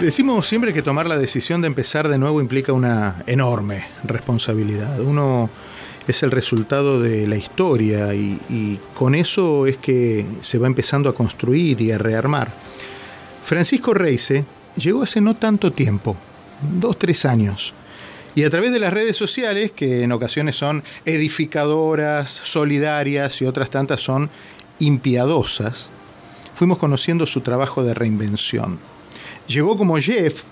Decimos siempre que tomar la decisión de empezar de nuevo implica una enorme responsabilidad. Uno es el resultado de la historia y, con eso es que se va empezando a construir y a rearmar. Francisco Reise llegó hace no tanto tiempo, dos, tres años, y a través de las redes sociales, que en ocasiones son edificadoras, solidarias y otras tantas son impiadosas, fuimos conociendo su trabajo de reinvención. Llegó como Jeff,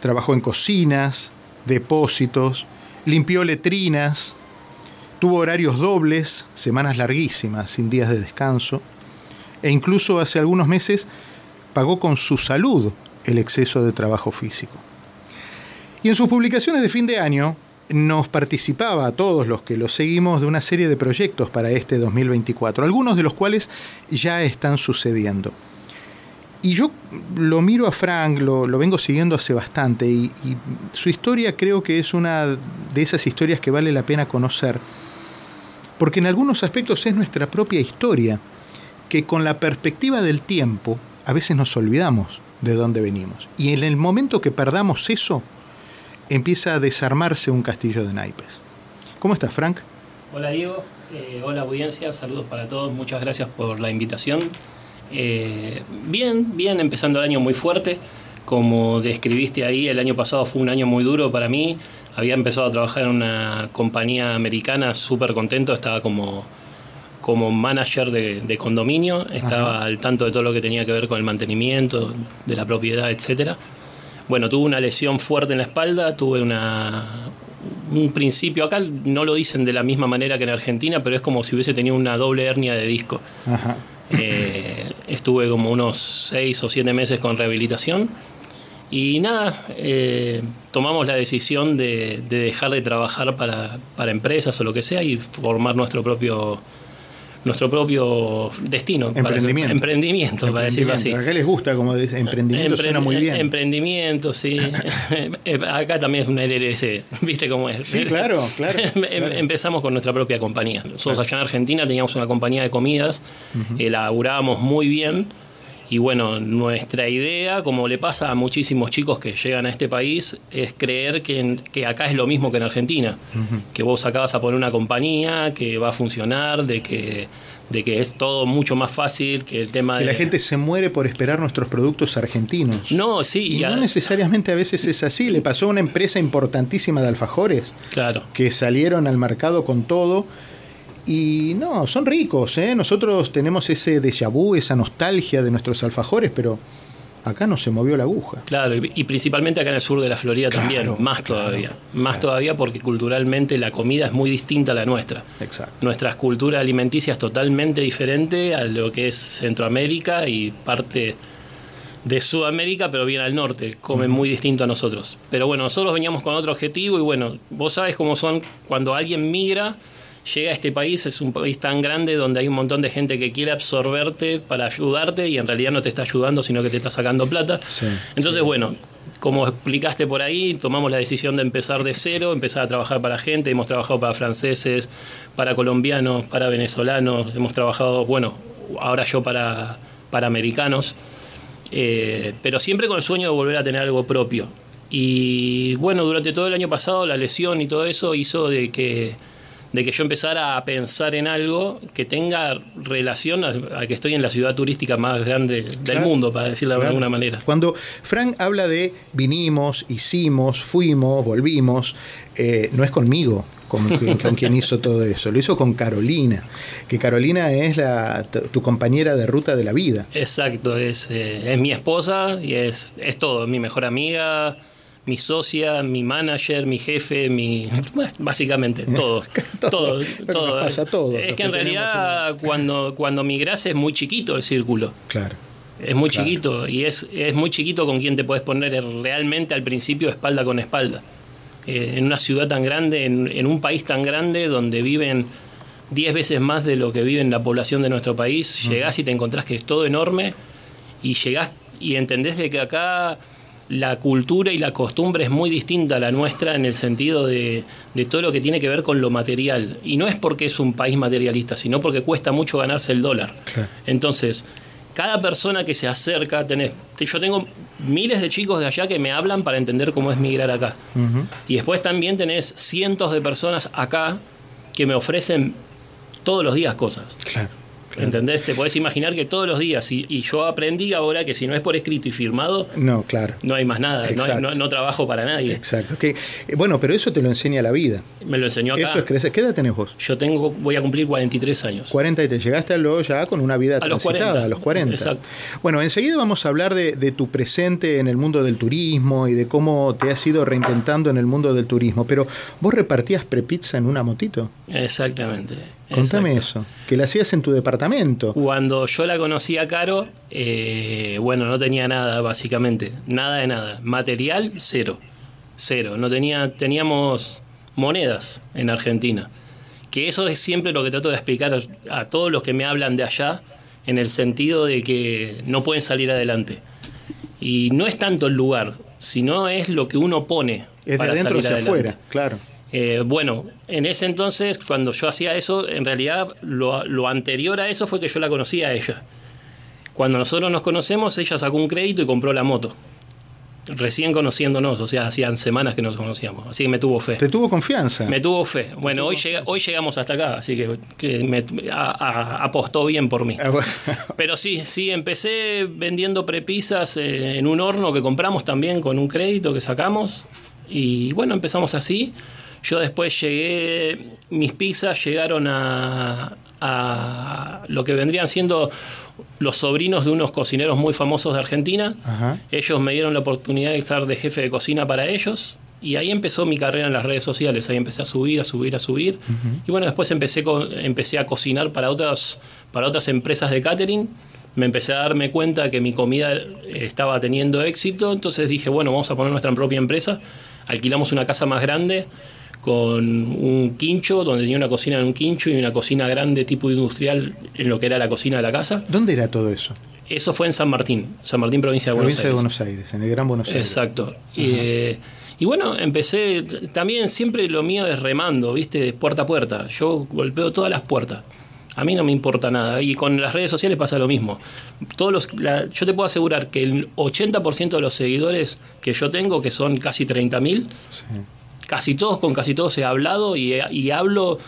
trabajó en cocinas, depósitos, limpió letrinas, tuvo horarios dobles, semanas larguísimas, sin días de descanso, e incluso hace algunos meses pagó con su salud el exceso de trabajo físico. Y en sus publicaciones de fin de año nos participaba a todos los que lo seguimos de una serie de proyectos para este 2024, algunos de los cuales ya están sucediendo. Y yo lo miro a Frank, lo, vengo siguiendo hace bastante y, su historia creo que es una de esas historias que vale la pena conocer, porque en algunos aspectos es nuestra propia historia, que con la perspectiva del tiempo a veces nos olvidamos de dónde venimos. Y en el momento que perdamos eso, empieza a desarmarse un castillo de naipes. ¿Cómo estás, Frank? Hola, Diego. Eh, hola, audiencia. Saludos para todos. Muchas gracias por la invitación. Eh, bien, bien, empezando el año muy fuerte. Como describiste ahí, el año pasado fue un año muy duro para mí. Había empezado a trabajar en una compañía americana súper contento, estaba como, como manager de, condominio, estaba al tanto de todo lo que tenía que ver con el mantenimiento de la propiedad, etcétera. Bueno, tuve una lesión fuerte en la espalda, tuve una, un principio, acá no lo dicen de la misma manera que en Argentina, pero es como si hubiese tenido una doble hernia de disco. Ajá. Eh, estuve como unos seis o siete meses con rehabilitación. Y nada, eh, tomamos la decisión de, dejar de trabajar para, para, empresas o lo que sea y formar nuestro propio nuestro propio destino. Emprendimiento. emprendimiento, para decirlo así. Acá les gusta, como dice, emprendimiento suena muy bien. Emprendimiento, sí. Eh, acá también es una LLC, ¿viste cómo es? Sí, claro, claro. Em, empezamos con nuestra propia compañía. Nosotros allá en Argentina teníamos una compañía de comidas, elaborábamos muy bien y bueno, nuestra idea, como le pasa a muchísimos chicos que llegan a este país, es creer que, que acá es lo mismo que en Argentina. Que vos acá vas a poner una compañía, que va a funcionar, de que, de que es todo mucho más fácil, que el tema que de... la gente se muere por esperar nuestros productos argentinos. No, sí. Y, no necesariamente a veces es así. Le pasó a una empresa importantísima de alfajores. Claro. Que salieron al mercado con todo y no, son ricos, ¿eh? Nosotros tenemos ese déjà vu, esa nostalgia de nuestros alfajores, pero acá no se movió la aguja. Claro, y, principalmente acá en el sur de la Florida también, más todavía. Más todavía porque culturalmente la comida es muy distinta a la nuestra. Exacto. Nuestra cultura alimenticia es totalmente diferente a lo que es Centroamérica y parte de Sudamérica, pero bien al norte, comen muy distinto a nosotros. Pero bueno, nosotros veníamos con otro objetivo y bueno, vos sabes cómo son cuando alguien migra llega a este país, es un país tan grande donde hay un montón de gente que quiere absorberte para ayudarte y en realidad no te está ayudando, sino que te está sacando plata. Entonces, bueno, como explicaste por ahí, tomamos la decisión de empezar de cero, empezar a trabajar para gente, hemos trabajado para franceses, para colombianos, para venezolanos, hemos trabajado, bueno, ahora yo para, para americanos, eh, pero siempre con el sueño de volver a tener algo propio. Y bueno, durante todo el año pasado la lesión y todo eso hizo de que de que yo empezara a pensar en algo que tenga relación a, que estoy en la ciudad turística más grande del mundo, para decirlo de alguna manera. Cuando Frank habla de vinimos, hicimos, fuimos, volvimos, eh, no es conmigo. Con, quien hizo todo eso, lo hizo con Carolina, que Carolina es la, tu compañera de ruta de la vida. Exacto, es, eh, es mi esposa y es, es todo, mi mejor amiga, mi socia, mi manager, mi jefe, mi básicamente todo, todo, todo. Pasa todo. Es que en realidad cuando cuando migras es muy chiquito el círculo. Claro. Es muy chiquito y es, es muy chiquito con quien te puedes poner realmente al principio espalda con espalda. Eh, en una ciudad tan grande, en, un país tan grande donde viven 10 veces más de lo que vive en la población de nuestro país, llegás y te encontrás que es todo enorme y llegás y entendés de que acá la cultura y la costumbre es muy distinta a la nuestra en el sentido de, todo lo que tiene que ver con lo material. Y no es porque es un país materialista, sino porque cuesta mucho ganarse el dólar. Entonces, cada persona que se acerca, tenés, yo tengo miles de chicos de allá que me hablan para entender cómo es migrar acá. Y después también tenés cientos de personas acá que me ofrecen todos los días cosas. Claro. ¿Entendés? Te podés imaginar que todos los días, y, y, yo aprendí ahora que si no es por escrito y firmado, no, claro. no hay más nada, no, no, trabajo para nadie. Exacto. Que, eh, bueno, pero eso te lo enseña la vida. Me lo enseñó acá. Eso es crecer. ¿Qué edad tenés vos? Yo tengo, voy a cumplir 43 años. 43, llegaste a lo ya con una vida a los 40. a los 40. Exacto. Bueno, enseguida vamos a hablar de, de, tu presente en el mundo del turismo y de cómo te has ido reinventando en el mundo del turismo, pero vos repartías prepizza en una motito. Exactamente. Contame eso, que la hacías en tu departamento. Cuando yo la conocí a Caro, eh, bueno, no tenía nada, básicamente. Nada de nada. Material, cero. Cero. No tenía, teníamos monedas en Argentina. Que eso es siempre lo que trato de explicar a, todos los que me hablan de allá, en el sentido de que no pueden salir adelante. Y no es tanto el lugar, sino es lo que uno pone. Es para de adentro salir hacia adelante. afuera, claro. Eh, bueno, en ese entonces, cuando yo hacía eso, en realidad lo, lo, anterior a eso fue que yo la conocía a ella. Cuando nosotros nos conocemos, ella sacó un crédito y compró la moto. Recién conociéndonos, o sea, hacían semanas que nos conocíamos. Así que me tuvo fe. ¿Te tuvo confianza? Me tuvo fe. Bueno, hoy, llega, hoy llegamos hasta acá, así que, que me a, a, apostó bien por mí. Ah. Pero sí, sí, empecé vendiendo prepisas eh, en un horno que compramos también con un crédito que sacamos. Y bueno, empezamos así. Yo después llegué, mis pizzas llegaron a, a lo que vendrían siendo los sobrinos de unos cocineros muy famosos de Argentina. Ajá. Ellos me dieron la oportunidad de estar de jefe de cocina para ellos. Y ahí empezó mi carrera en las redes sociales. Ahí empecé a subir, a subir, a subir. Uh -huh. Y bueno, después empecé, con, empecé a cocinar para otras, para otras empresas de catering. Me empecé a darme cuenta que mi comida estaba teniendo éxito. Entonces dije, bueno, vamos a poner nuestra propia empresa. Alquilamos una casa más grande con un quincho, donde tenía una cocina en un quincho y una cocina grande tipo industrial en lo que era la cocina de la casa. ¿Dónde era todo eso? Eso fue en San Martín, San Martín, provincia de provincia Buenos de Aires. Buenos Aires, en el Gran Buenos Aires. Exacto. Eh, y bueno, empecé, también siempre lo mío es remando, ¿viste? Puerta a puerta. Yo golpeo todas las puertas. A mí no me importa nada. Y con las redes sociales pasa lo mismo. Todos los, la, yo te puedo asegurar que el 80% de los seguidores que yo tengo, que son casi 30.000, Sí. Casi todos, con casi todos he hablado y, y, hablo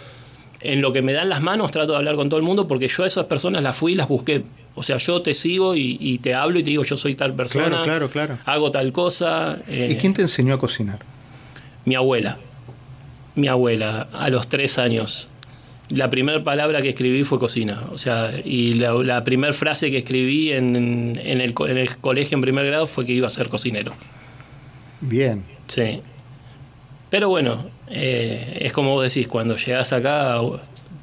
en lo que me dan las manos, trato de hablar con todo el mundo porque yo a esas personas las fui y las busqué. O sea, yo te sigo y, y te hablo y te digo, yo soy tal persona, Claro, claro, claro. hago tal cosa. eh, ¿Y quién te enseñó a cocinar? Mi abuela. Mi abuela, a los tres años. La primera palabra que escribí fue cocina. O sea, y la, la primera frase que escribí en, en, el, en el colegio en primer grado fue que iba a ser cocinero. Bien. Sí. Pero bueno, eh, es como vos decís, cuando llegás acá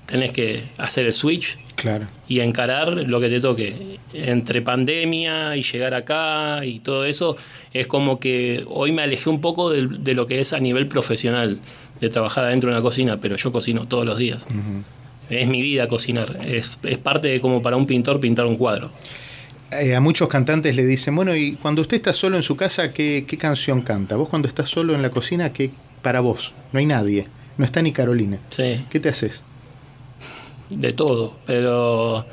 tenés que hacer el switch Claro. y encarar lo que te toque. Entre pandemia y llegar acá y todo eso, es como que hoy me alejé un poco de, de lo que es a nivel profesional, de trabajar adentro de una cocina, pero yo cocino todos los días. Uh -huh. Es mi vida cocinar, es, es parte de como para un pintor pintar un cuadro. Eh, a muchos cantantes le dicen, bueno, y cuando usted está solo en su casa, ¿qué, qué canción canta? Vos cuando estás solo en la cocina, ¿qué para vos? No hay nadie, no está ni Carolina. Sí. ¿Qué te haces? De todo, pero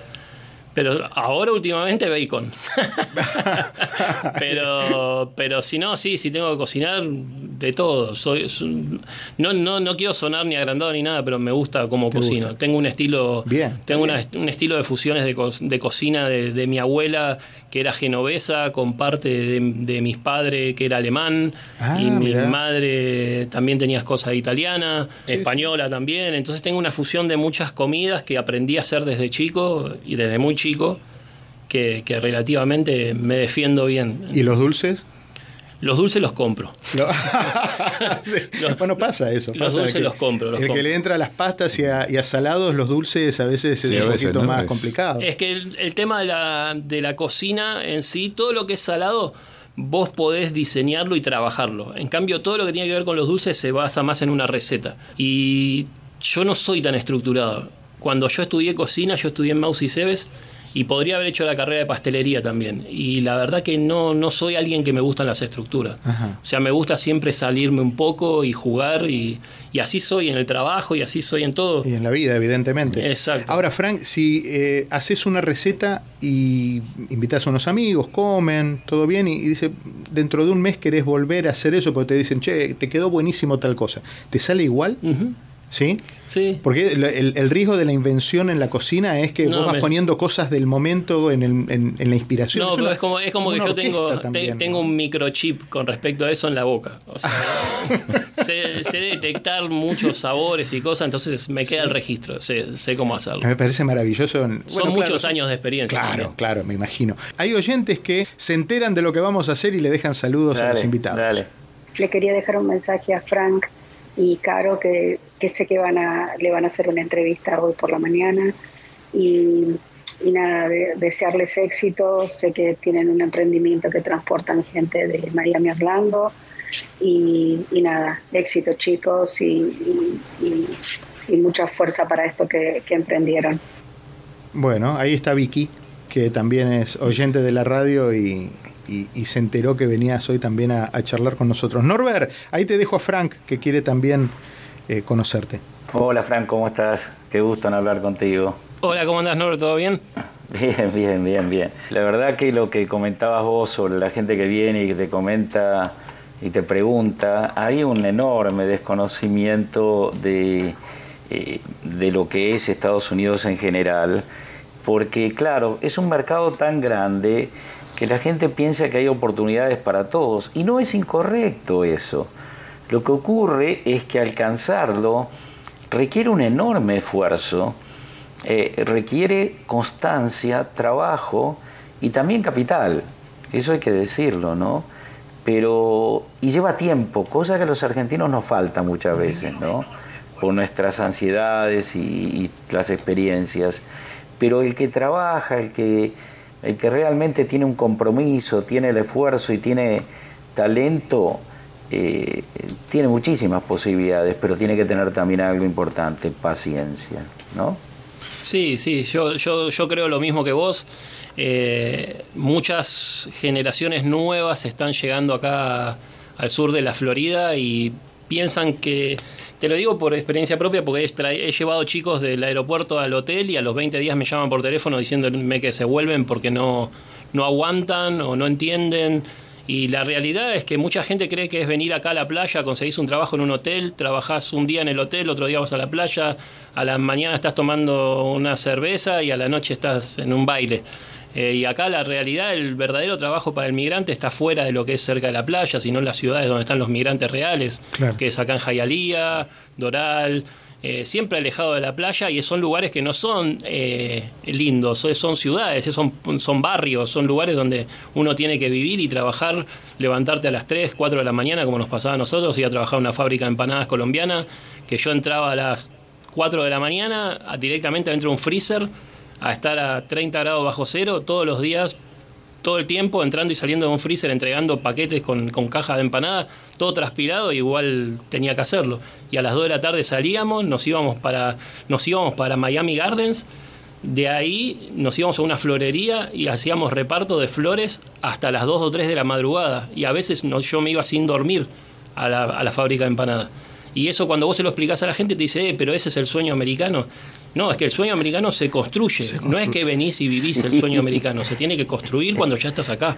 pero ahora últimamente bacon. pero pero si no, sí, si tengo que cocinar de todo. Soy, soy, no, no no quiero sonar ni agrandado ni nada, pero me gusta como cocino. Gusta? Tengo un estilo bien, tengo bien. Una, un estilo de fusiones de, co de cocina de, de, mi abuela que era genovesa con parte de, de mis padres que era alemán ah, y mi mirá. madre también tenía cosas italianas, sí, española sí. también. Entonces tengo una fusión de muchas comidas que aprendí a hacer desde chico y desde muy chico chico que, que, relativamente me defiendo bien. ¿Y los dulces? Los dulces los compro. No. los, bueno, pasa eso. Pasa los dulces que, los compro. Los el compro. que le entra a las pastas y a, y a, salados, los dulces a veces sí, es un poquito ¿no? más es... complicado. Es que el, el tema de la, de la cocina en sí, todo lo que es salado, vos podés diseñarlo y trabajarlo. En cambio, todo lo que tiene que ver con los dulces se basa más en una receta. Y yo no soy tan estructurado. Cuando yo estudié cocina, yo estudié en Maus y Cebes y podría haber hecho la carrera de pastelería también. Y la verdad que no, no soy alguien que me gustan las estructuras. O sea, me gusta siempre salirme un poco y jugar y, y, así soy en el trabajo y así soy en todo. Y en la vida, evidentemente. Exacto. Ahora, Frank, si eh, haces una receta y invitas a unos amigos, comen, todo bien, y, dice, dentro de un mes querés volver a hacer eso porque te dicen, che, te quedó buenísimo tal cosa. ¿Te sale igual? ¿Sí? Sí. Porque el, riesgo de la invención en la cocina es que vos vas poniendo cosas del momento en, en, la inspiración. No, pero es como, es como que yo tengo, tengo un microchip con respecto a eso en la boca. O sea, sé, detectar muchos sabores y cosas, entonces me queda el registro, sé, sé, cómo hacerlo. Me parece maravilloso. Son muchos años de experiencia. Claro, claro, me imagino. Hay oyentes que se enteran de lo que vamos a hacer y le dejan saludos a los invitados. Dale. Le quería dejar un mensaje a Frank y Caro que, sé que van a, le van a hacer una entrevista hoy por la mañana. Y, nada, desearles éxito, sé que tienen un emprendimiento que transportan gente de Miami a Orlando. Y, nada, éxito chicos y, mucha fuerza para esto que, que emprendieron. Bueno, ahí está Vicky, que también es oyente de la radio y, y, se enteró que venías hoy también a, charlar con nosotros. Norbert, ahí te dejo a Frank, que quiere también eh, conocerte. Hola Frank, ¿cómo estás? Qué gusto en hablar contigo. Hola, ¿cómo andas Norbert? ¿Todo bien? Bien, bien, bien, bien. La verdad que lo que comentabas vos sobre la gente que viene y que te comenta y te pregunta, hay un enorme desconocimiento de, eh, de lo que es Estados Unidos en general, porque claro, es un mercado tan grande que la gente piensa que hay oportunidades para todos y no es incorrecto eso. Lo que ocurre es que alcanzarlo requiere un enorme esfuerzo, eh, requiere constancia, trabajo y también capital. Eso hay que decirlo, ¿no? Pero, y lleva tiempo, cosa que a los argentinos nos falta muchas veces, ¿no? Por nuestras ansiedades y, y las experiencias. Pero el que trabaja, el que el que realmente tiene un compromiso, tiene el esfuerzo y tiene talento, eh, tiene muchísimas posibilidades, pero tiene que tener también algo importante, paciencia, ¿no? Sí, sí, yo, yo, yo creo lo mismo que vos. Eh, muchas generaciones nuevas están llegando acá al sur de la Florida y piensan que te lo digo por experiencia propia porque he, llevado chicos del aeropuerto al hotel y a los 20 días me llaman por teléfono diciéndome que se vuelven porque no, no aguantan o no entienden. Y la realidad es que mucha gente cree que es venir acá a la playa, conseguís un trabajo en un hotel, trabajás un día en el hotel, otro día vas a la playa, a la mañana estás tomando una cerveza y a la noche estás en un baile. Eh, y acá la realidad, el verdadero trabajo para el migrante está fuera de lo que es cerca de la playa, sino en las ciudades donde están los migrantes reales, que es acá en Jayalía, Doral, eh, siempre alejado de la playa y son lugares que no son eh, lindos, son ciudades, son, son barrios, son lugares donde uno tiene que vivir y trabajar, levantarte a las 3, 4 de la mañana como nos pasaba a nosotros, ir a trabajar en una fábrica de empanadas colombiana, que yo entraba a las 4 de la mañana directamente dentro de un freezer a estar a 30 grados bajo cero todos los días, todo el tiempo, entrando y saliendo de un freezer, entregando paquetes con, con caja de empanada, todo transpirado, igual tenía que hacerlo. Y a las 2 de la tarde salíamos, nos íbamos para, nos íbamos para Miami Gardens, de ahí nos íbamos a una florería y hacíamos reparto de flores hasta las 2 o 3 de la madrugada. Y a veces no, yo me iba sin dormir a la, a la fábrica de empanadas. Y eso cuando vos se lo explicás a la gente te dice, eh, pero ese es el sueño americano. No, es que el sueño americano se construye. No es que venís y vivís el sueño americano. Se tiene que construir cuando ya estás acá.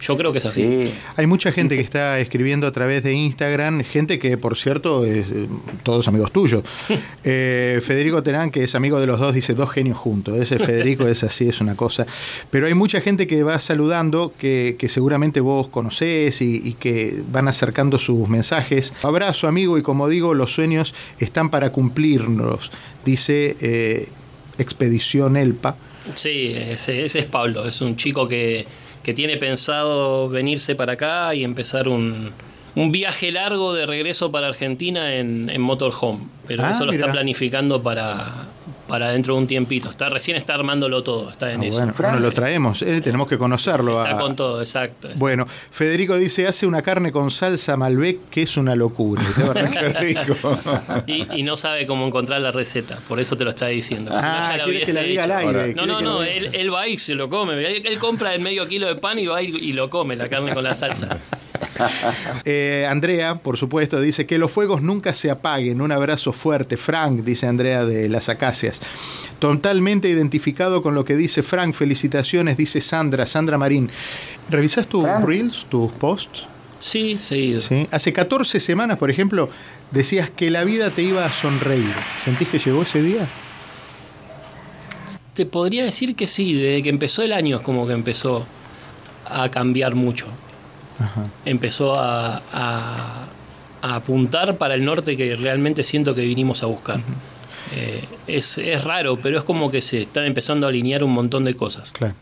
Yo creo que es así. Hay mucha gente que está escribiendo a través de Instagram, gente que, por cierto, es eh, todos amigos tuyos. Eh, Federico Terán, que es amigo de los dos, dice dos genios juntos. Ese Federico es así, es una cosa. Pero hay mucha gente que va saludando, que, seguramente vos conocés y, que van acercando sus mensajes. Abrazo, amigo, y como digo, los sueños están para cumplirnos, dice eh, Expedición Elpa. Sí, ese es Pablo, es un chico que que tiene pensado venirse para acá y empezar un, un viaje largo de regreso para Argentina en, en motorhome. Pero ah, eso lo está planificando para, para dentro de un tiempito. Está recién está armándolo todo, está en Ah, eso. bueno, bueno, lo traemos, eh, tenemos que conocerlo. Está a- con todo, exacto. exacto. Bueno, Federico dice, hace una carne con salsa Malbec que es una locura. Y rico. No sabe cómo encontrar la receta, por eso te lo está diciendo. Si no, Ah, ya la quiere que la diga al aire. No, no, no, él, él va y se lo come. Él, él compra el medio kilo de pan y va y, y lo come, la carne con la salsa. Eh, Andrea, por supuesto, dice que los fuegos nunca se apaguen. Un abrazo fuerte. Frank, dice Andrea de las Acacias. Totalmente identificado con lo que dice Frank. Felicitaciones, dice Sandra, Sandra Marín. ¿Revisás tus reels, tus posts? Sí, seguido. ¿Sí? Hace 14 semanas, por ejemplo, decías que la vida te iba a sonreír. ¿Sentís que llegó ese día? Te podría decir que sí, desde que empezó el año es como que empezó a cambiar mucho. Ajá. Empezó a, a- a apuntar para el norte que realmente siento que vinimos a buscar. Eh, es, es raro, pero es como que se están empezando a alinear un montón de cosas. Claro.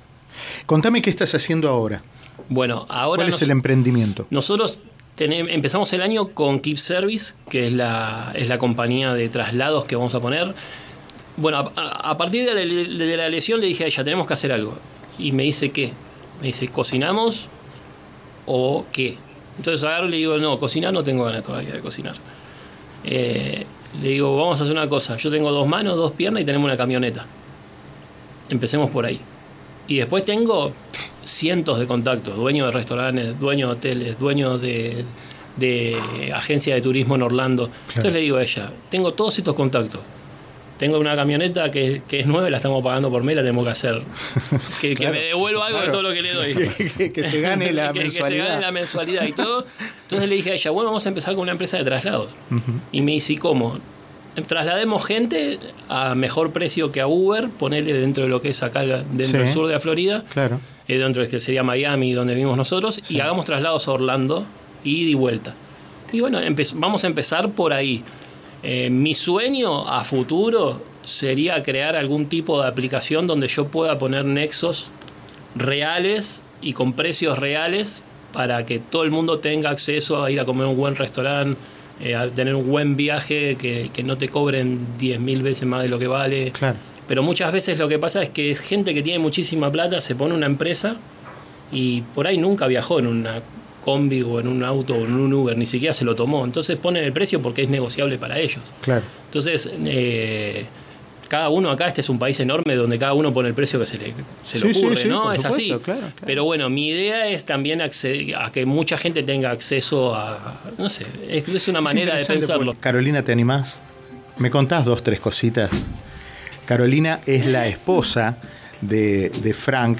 Contame qué estás haciendo ahora. Bueno, ahora ¿Cuál nos- es el emprendimiento? nosotros empezamos el año con Keep Service, que es la, es la compañía de traslados que vamos a poner. Bueno, a partir de la, de la lesión le dije a ella, tenemos que hacer algo. Y me dice, ¿qué? Me dice, ¿cocinamos o qué? Entonces agarro y le digo, no, cocinar no tengo ganas todavía de cocinar. Eh, le digo, vamos a hacer una cosa. Yo tengo dos manos, dos piernas y tenemos una camioneta. Empecemos por ahí. Y después tengo cientos de contactos, dueños de restaurantes, dueños de hoteles, dueños de, de agencias de turismo en Orlando. Entonces le digo a ella, tengo todos estos contactos. Tengo una camioneta que, que es nueva, la estamos pagando por mes, la tenemos que hacer. Que, me devuelva algo claro. de todo lo que le doy. que, se gane la que, que se mensualidad. gane la mensualidad y todo. Entonces le dije a ella, bueno, vamos a empezar con una empresa de traslados. Y me dice, ¿y cómo? Traslademos gente a mejor precio que a Uber, ponerle dentro de lo que es acá, dentro Sí. del sur de la Florida, Claro. eh, dentro de que sería Miami, donde vivimos nosotros, y hagamos traslados a Orlando, ida y vuelta. Y bueno, vamos a empezar por ahí. Eh, mi sueño a futuro sería crear algún tipo de aplicación donde yo pueda poner nexos reales y con precios reales para que todo el mundo tenga acceso a ir a comer a un buen restaurante, eh, a tener un buen viaje, que, que no te cobren 10.000 veces más de lo que vale. Claro. Pero muchas veces lo que pasa es que es gente que tiene muchísima plata, se pone una empresa y por ahí nunca viajó en una combi o en un auto o en un Uber, ni siquiera se lo tomó. Entonces ponen el precio porque es negociable para ellos. Claro. Entonces, eh, cada uno acá, este es un país enorme donde cada uno pone el precio que se le, se le Sí, ocurre, sí, ¿no? Es supuesto, así. claro, claro. Pero bueno, mi idea es también acceder a que mucha gente tenga acceso a, no sé, es, es una Es manera de pensarlo. Carolina, ¿te animás? ¿Me contás dos, tres cositas? Carolina es la esposa de, de Frank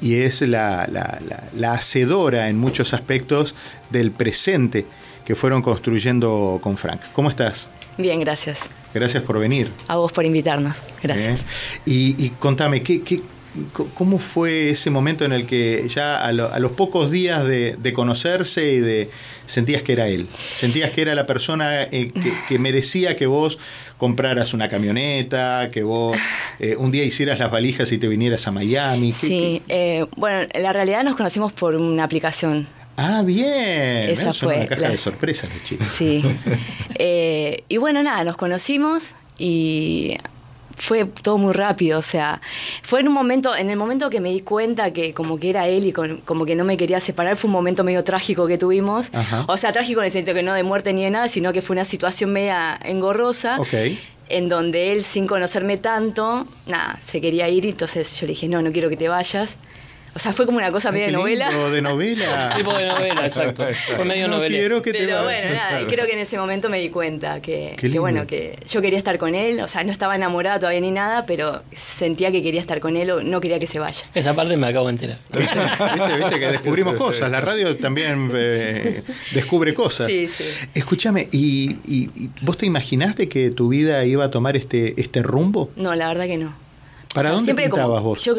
y es la, la- la- la hacedora en muchos aspectos del presente que fueron construyendo con Frank. ¿Cómo estás? Bien, gracias. Gracias por venir. A vos por invitarnos. Gracias. Y, y contame, ¿qué, qué, ¿cómo fue ese momento en el que ya a, lo- a los pocos días de, de conocerse y de sentías que era él? ¿Sentías que era la persona eh, que, que merecía que vos compraras una camioneta, que vos eh, un día hicieras las valijas y te vinieras a Miami? ¿Qué- Sí, eh, bueno, en la realidad nos conocimos por una aplicación. Ah, bien. Esa Mirá, son fue una caja la- de sorpresas los chicos. Sí. Eh, y bueno, nada, nos conocimos y fue todo muy rápido, o sea, fue en un momento, en el momento que me di cuenta que como que era él y con- como que no me quería separar, fue un momento medio trágico que tuvimos. Ajá. O sea, trágico en el sentido que no de muerte ni de nada, sino que fue una situación media engorrosa. Ok. En donde él, sin conocerme tanto, nada, se quería ir y entonces yo le dije, no, no quiero que te vayas. O sea, fue como una cosa qué de novela. de novela. Tipo de novela, exacto. Fue medio no novela. quiero que te Pero bueno, nada, y creo que en ese momento me di cuenta que, que, bueno, que yo quería estar con él, o sea, no estaba enamorada todavía ni nada, pero sentía que quería estar con él o no quería que se vaya. Esa parte me acabo de enterar. ¿Viste, viste que descubrimos cosas. La radio también eh, descubre cosas. Sí, sí. Escúchame, ¿y, y- y vos te imaginaste que tu vida iba a tomar este, este rumbo? No, la verdad que no. ¿Para O sea, dónde siempre como- vos? yo-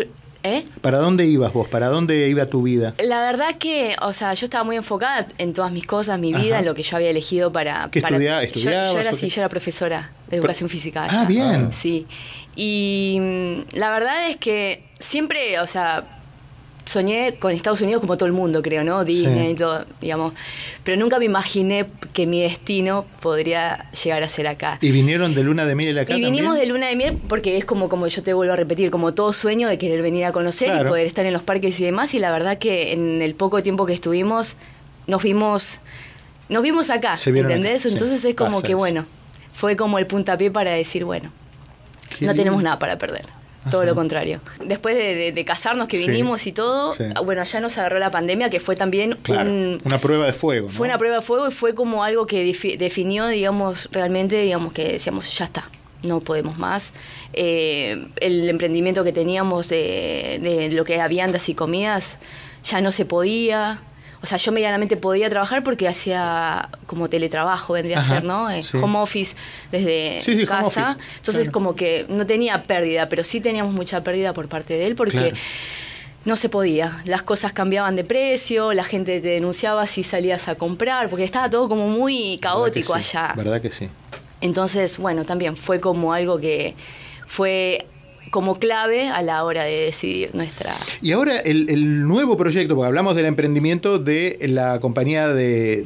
¿Eh? ¿Para dónde ibas vos? ¿Para dónde iba tu vida? La verdad que, o sea, yo estaba muy enfocada en todas mis cosas, mi vida, Ajá. en lo que yo había elegido para... ¿Qué para- yo- estudiabas Yo, era o así, yo era profesora de educación física. Ah, allá. bien. Sí. Y mm, la verdad es que siempre, o sea, soñé con Estados Unidos como todo el mundo, creo, ¿no? Disney y todo, digamos. Pero nunca me imaginé que mi destino podría llegar a ser acá. ¿Y vinieron de luna de miel acá Y vinimos de luna de miel porque es como, como yo te vuelvo a repetir, como todo sueño de querer venir a conocer y poder estar en los parques y demás. Y la verdad que en el poco tiempo que estuvimos, nos vimos, nos vimos acá, ¿entendés? Entonces es como que, bueno, fue como el puntapié para decir, bueno, no tenemos nada para perder todo lo contrario. Después de, casarnos que vinimos y todo, bueno, allá nos agarró la pandemia, que fue también una prueba de fuego. Fue una prueba de fuego y fue como algo que definió, digamos, realmente, digamos, que decíamos, ya está, no podemos más. Eh, el emprendimiento que teníamos de, de lo que era viandas y comidas ya no se podía o sea, yo medianamente podía trabajar porque hacía como teletrabajo, vendría a ser, ¿no? Eh, home office desde casa. Entonces, como que no tenía pérdida, pero sí teníamos mucha pérdida por parte de él porque no se podía. Las cosas cambiaban de precio, la gente te denunciaba si salías a comprar, porque estaba todo como muy caótico allá. ¿Verdad que sí? Entonces, bueno, también fue como algo que fue como clave a la hora de decidir nuestra... Y ahora el, nuevo proyecto, porque hablamos del emprendimiento de la compañía de,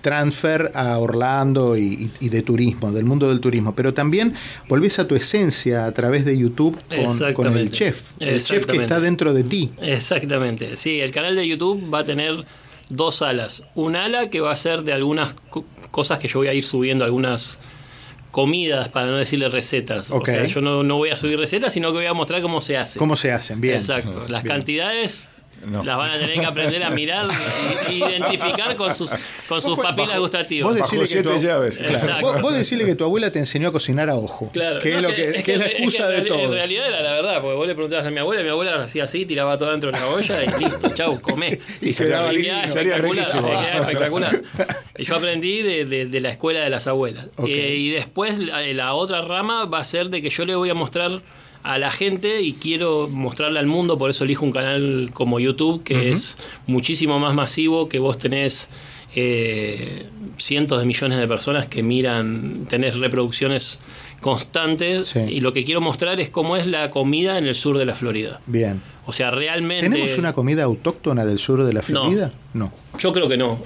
transfer a Orlando y, de turismo, del mundo del turismo, pero también volvés a tu esencia a través de YouTube con, el chef, el chef que está dentro de ti. Exactamente, sí, el canal de YouTube va a tener dos alas. Un ala que va a ser de algunas cosas que yo voy a ir subiendo, algunas comidas, para no decirle recetas. O sea, yo no, no, voy a subir recetas, sino que voy a mostrar cómo se hace. Cómo se hacen, bien. Exacto. Las cantidades las van a tener que aprender a mirar e identificar con sus, con sus papilas gustativas. Vos decirle, que tu, llaves. Vos, decirle que tu abuela te enseñó a cocinar a ojo. Claro. Que, es, lo que, es, la excusa de todo. En realidad era la verdad, porque vos le preguntabas a mi abuela, mi abuela hacía así, tiraba todo dentro de la olla y listo, chau, comé. Y, se daba espectacular, espectacular. Y yo aprendí de, de, la escuela de las abuelas. Eh, y después la otra rama va a ser de que yo le voy a mostrar a la gente y quiero mostrarle al mundo, por eso elijo un canal como YouTube, que es muchísimo más masivo, que vos tenés eh, cientos de millones de personas que miran, tenés reproducciones constantes y lo que quiero mostrar es cómo es la comida en el sur de la Florida. Bien. O sea, realmente... ¿Tenemos una comida autóctona del sur de la Florida? No. Yo creo que no.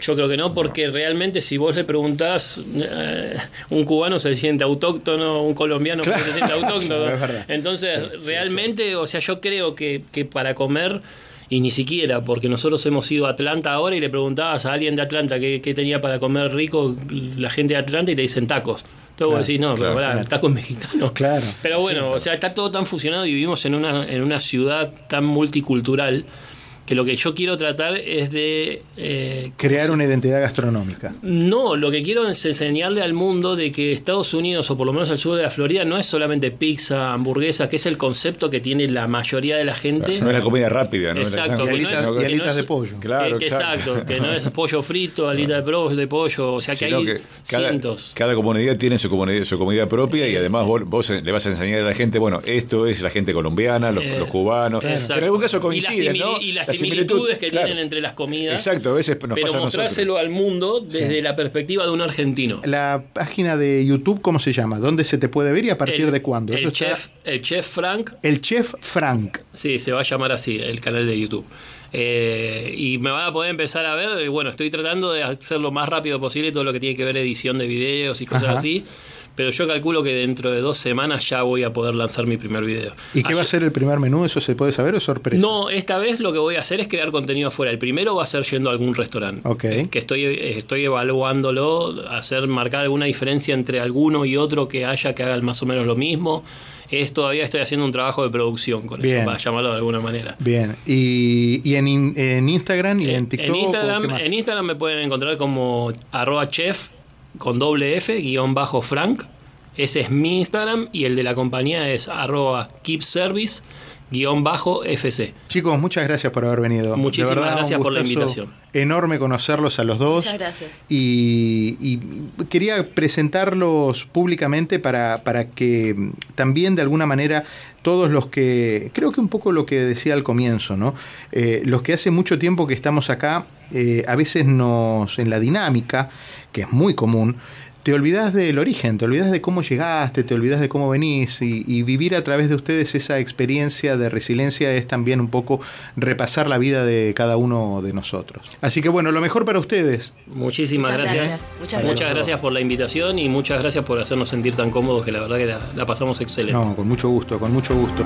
Yo creo que no, porque realmente si vos le preguntás, eh, un cubano se siente autóctono, un colombiano se siente autóctono. Entonces, realmente, o sea, yo creo que, que para comer y ni siquiera, porque nosotros hemos ido a Atlanta ahora y le preguntabas a alguien de Atlanta qué, qué, tenía para comer rico la gente de Atlanta y te dicen tacos. Entonces claro, no, pero el taco es mexicano. Claro. Pero bueno, o sea, está todo tan fusionado y vivimos en una, en una ciudad tan multicultural que lo que yo quiero tratar es de... Eh, Crear una identidad gastronómica. No, lo que quiero es enseñarle al mundo de que Estados Unidos, o por lo menos al sur de la Florida, no es solamente pizza, hamburguesa, que es el concepto que tiene la mayoría de la gente. no es la comida rápida, ¿no? Exacto. y alitas, de pollo. Claro, exacto. que no es pollo frito, alitas de, pollo, o sea que hay cada, cientos. Cada comunidad tiene su comunidad, su comida propia y además vos, le vas a enseñar a la gente, bueno, esto es la gente colombiana, los, eh, cubanos. en algún caso coinciden, ¿no? Similitudes que tienen entre las comidas. Exacto, a veces nos Pero mostrárselo al mundo desde la perspectiva de un argentino. La página de YouTube, ¿cómo se llama? ¿Dónde se te puede ver y a partir de cuándo? El chef, el chef Frank. El Chef Frank. Sí, se va a llamar así, el canal de YouTube. Eh, y me van a poder empezar a ver. Bueno, estoy tratando de hacer lo más rápido posible todo lo que tiene que ver edición de videos y cosas así pero yo calculo que dentro de dos semanas ya voy a poder lanzar mi primer video. ¿Y qué va a ser el primer menú? ¿Eso se puede saber o sorpresa? No, esta vez lo que voy a hacer es crear contenido afuera. El primero va a ser yendo a algún restaurante. Okay. Que estoy, estoy evaluándolo, hacer marcar alguna diferencia entre alguno y otro que haya que hagan más o menos lo mismo. Es todavía estoy haciendo un trabajo de producción con eso, para llamarlo de alguna manera. Bien. ¿Y, en, Instagram y en TikTok? En Instagram, en Instagram me pueden encontrar como arroba chef con doble F, guion bajo Frank. Ese es mi Instagram y el de la compañía es arroba keepservice guion bajo FC. Chicos, muchas gracias por haber venido. Muchísimas gracias por la invitación. Enorme conocerlos a los dos. Muchas gracias. Y, quería presentarlos públicamente para, para, que también de alguna manera todos los que, creo que un poco lo que decía al comienzo, ¿no? Eh, los que hace mucho tiempo que estamos acá, eh, a veces nos, en la dinámica, que es muy común, te olvidas del origen, te olvidas de cómo llegaste, te olvidas de cómo venís y, vivir a través de ustedes esa experiencia de resiliencia es también un poco repasar la vida de cada uno de nosotros. Así que bueno, lo mejor para ustedes. Muchísimas gracias. Muchas, gracias. por la invitación y muchas gracias por hacernos sentir tan cómodos que la verdad que la pasamos excelente. No, con mucho gusto, con mucho gusto.